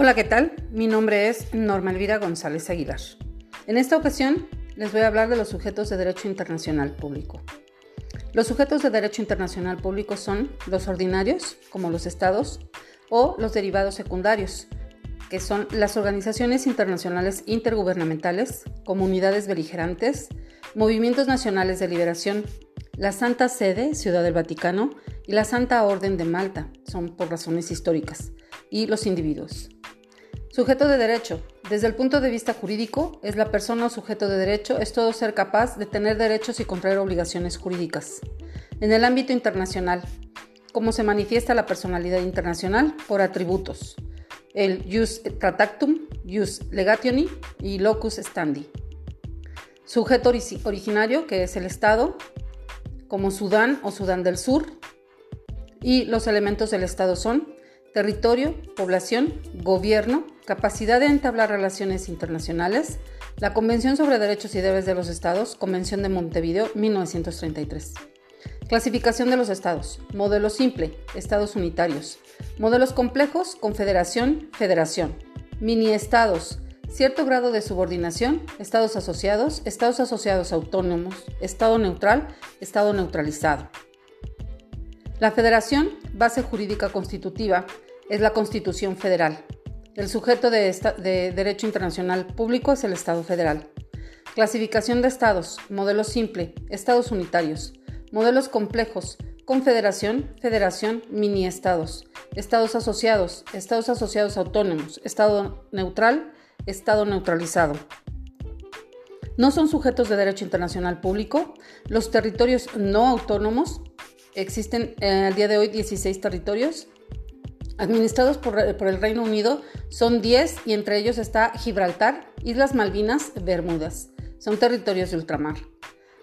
Hola, ¿qué tal? Mi nombre es Norma Elvira González Aguilar. En esta ocasión les voy a hablar de los sujetos de derecho internacional público. Los sujetos de derecho internacional público son los ordinarios, como los estados, o los derivados secundarios, que son las organizaciones internacionales intergubernamentales, comunidades beligerantes, movimientos nacionales de liberación, la Santa Sede, Ciudad del Vaticano, y la Santa Orden de Malta, son por razones históricas, y los individuos. Sujeto de derecho. Desde el punto de vista jurídico, es la persona o sujeto de derecho, es todo ser capaz de tener derechos y contraer obligaciones jurídicas. En el ámbito internacional, ¿cómo se manifiesta la personalidad internacional? Por atributos. El jus tractatum, jus legationi y locus standi. Sujeto originario, que es el Estado, como Sudán o Sudán del Sur. Y los elementos del Estado son territorio, población, gobierno, capacidad de entablar relaciones internacionales, la Convención sobre Derechos y Deberes de los Estados, Convención de Montevideo, 1933. Clasificación de los estados. Modelo simple, estados unitarios. Modelos complejos, confederación, federación. Mini estados, cierto grado de subordinación, estados asociados, estados asociados autónomos, estado neutral, estado neutralizado. La federación, base jurídica constitutiva, es la Constitución Federal. El sujeto de, derecho internacional público es el Estado federal. Clasificación de estados, modelo simple, estados unitarios, modelos complejos, confederación, federación, mini estados, estados asociados, estados asociados autónomos, estado neutral, estado neutralizado. No son sujetos de derecho internacional público los territorios no autónomos. Existen eh, al día de hoy 16 territorios administrados por, el Reino Unido son 10 y entre ellos está Gibraltar, Islas Malvinas, Bermudas. Son territorios de ultramar.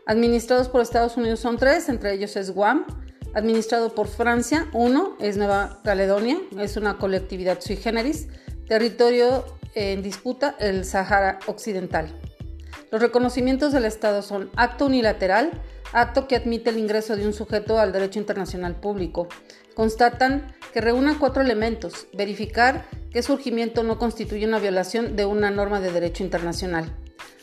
Administrados por Estados Unidos son 3, entre ellos es Guam. Administrado por Francia, 1 es Nueva Caledonia, es una colectividad sui generis. Territorio en disputa, el Sahara Occidental. Los reconocimientos del Estado son acto unilateral, acto que admite el ingreso de un sujeto al derecho internacional público. Constatan que reúna cuatro elementos. Verificar que surgimiento no constituye una violación de una norma de derecho internacional.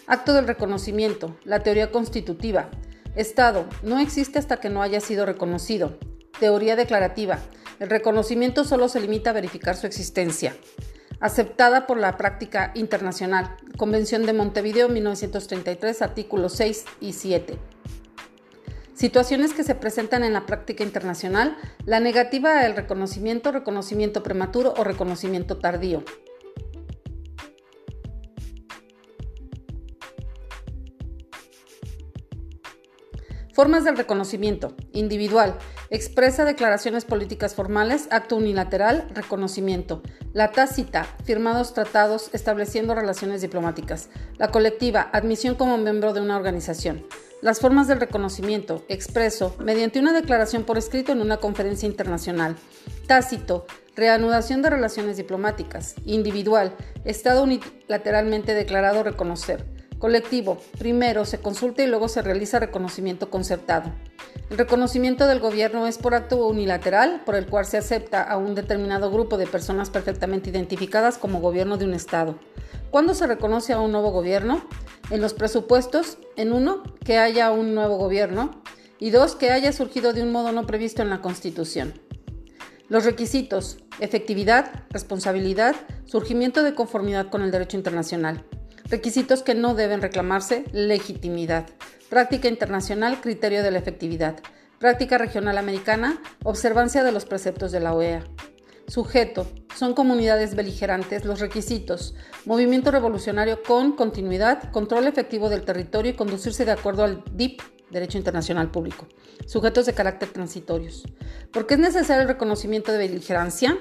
Acto del reconocimiento. La teoría constitutiva. Estado. No existe hasta que no haya sido reconocido. Teoría declarativa. El reconocimiento solo se limita a verificar su existencia. Aceptada por la práctica internacional. Convención de Montevideo 1933, artículos 6 y 7. Situaciones que se presentan en la práctica internacional, la negativa al reconocimiento, reconocimiento prematuro o reconocimiento tardío. Formas del reconocimiento. Individual. Expresa declaraciones políticas formales, acto unilateral, reconocimiento. La tácita. Firmados tratados estableciendo relaciones diplomáticas. La colectiva. Admisión como miembro de una organización. Las formas del reconocimiento, expreso, mediante una declaración por escrito en una conferencia internacional. Tácito, reanudación de relaciones diplomáticas. Individual, Estado unilateralmente declarado reconocer. Colectivo, primero se consulta y luego se realiza reconocimiento concertado. El reconocimiento del gobierno es por acto unilateral, por el cual se acepta a un determinado grupo de personas perfectamente identificadas como gobierno de un Estado. ¿Cuándo se reconoce a un nuevo gobierno? En los presupuestos, en uno, que haya un nuevo gobierno y dos, que haya surgido de un modo no previsto en la Constitución. Los requisitos, efectividad, responsabilidad, surgimiento de conformidad con el derecho internacional. Requisitos que no deben reclamarse, legitimidad. Práctica internacional, criterio de la efectividad. Práctica regional americana, observancia de los preceptos de la OEA. Sujeto. Son comunidades beligerantes. Los requisitos. Movimiento revolucionario con continuidad, control efectivo del territorio y conducirse de acuerdo al DIP, Derecho Internacional Público. Sujetos de carácter transitorios. ¿Por qué es necesario el reconocimiento de beligerancia?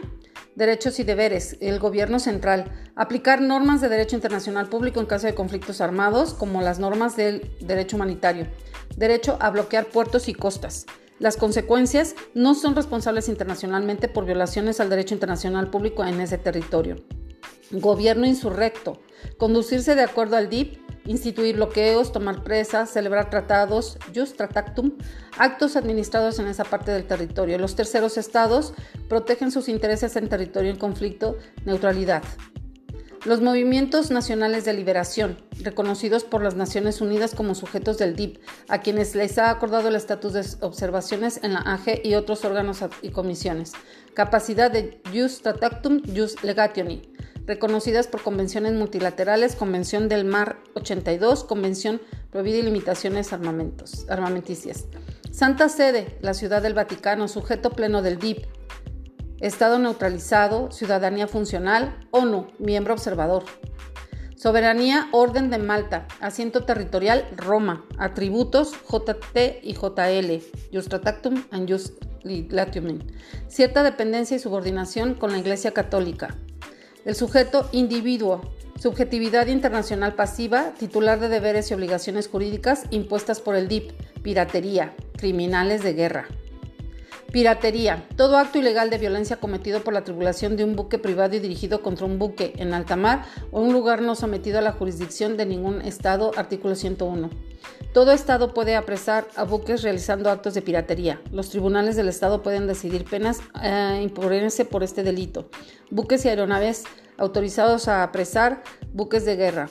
Derechos y deberes. El gobierno central. Aplicar normas de derecho internacional público en caso de conflictos armados, como las normas del derecho humanitario. Derecho a bloquear puertos y costas. Las consecuencias no son responsables internacionalmente por violaciones al derecho internacional público en ese territorio. Gobierno insurrecto. Conducirse de acuerdo al DIP instituir bloqueos, tomar presas, celebrar tratados, just tratactum, actos administrados en esa parte del territorio. Los terceros estados protegen sus intereses en territorio en conflicto, neutralidad. Los movimientos nacionales de liberación, reconocidos por las Naciones Unidas como sujetos del DIP, a quienes les ha acordado el estatus de observaciones en la AG y otros órganos y comisiones. Capacidad de jus tratactum, jus legationi, reconocidas por convenciones multilaterales, Convención del Mar 82, Convención Prohibida y Limitaciones armamentos, Armamenticias. Santa Sede, la Ciudad del Vaticano, sujeto pleno del DIP, Estado neutralizado, ciudadanía funcional, ONU, miembro observador. Soberanía, Orden de Malta, asiento territorial, Roma, atributos, JT y JL, Justratactum and Just Cierta dependencia y subordinación con la Iglesia Católica. El sujeto, individuo, subjetividad internacional pasiva, titular de deberes y obligaciones jurídicas impuestas por el DIP, piratería, criminales de guerra. Piratería. Todo acto ilegal de violencia cometido por la tripulación de un buque privado y dirigido contra un buque en alta mar o un lugar no sometido a la jurisdicción de ningún Estado. Artículo 101. Todo Estado puede apresar a buques realizando actos de piratería. Los tribunales del Estado pueden decidir penas e imponerse por este delito. Buques y aeronaves autorizados a apresar buques de guerra.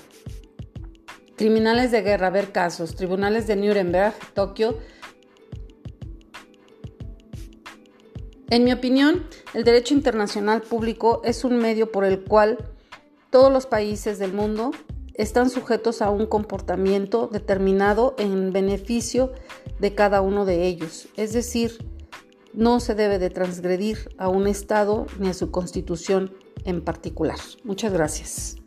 Criminales de guerra, ver casos. Tribunales de Nuremberg, Tokio, En mi opinión, el derecho internacional público es un medio por el cual todos los países del mundo están sujetos a un comportamiento determinado en beneficio de cada uno de ellos. Es decir, no se debe de transgredir a un Estado ni a su constitución en particular. Muchas gracias.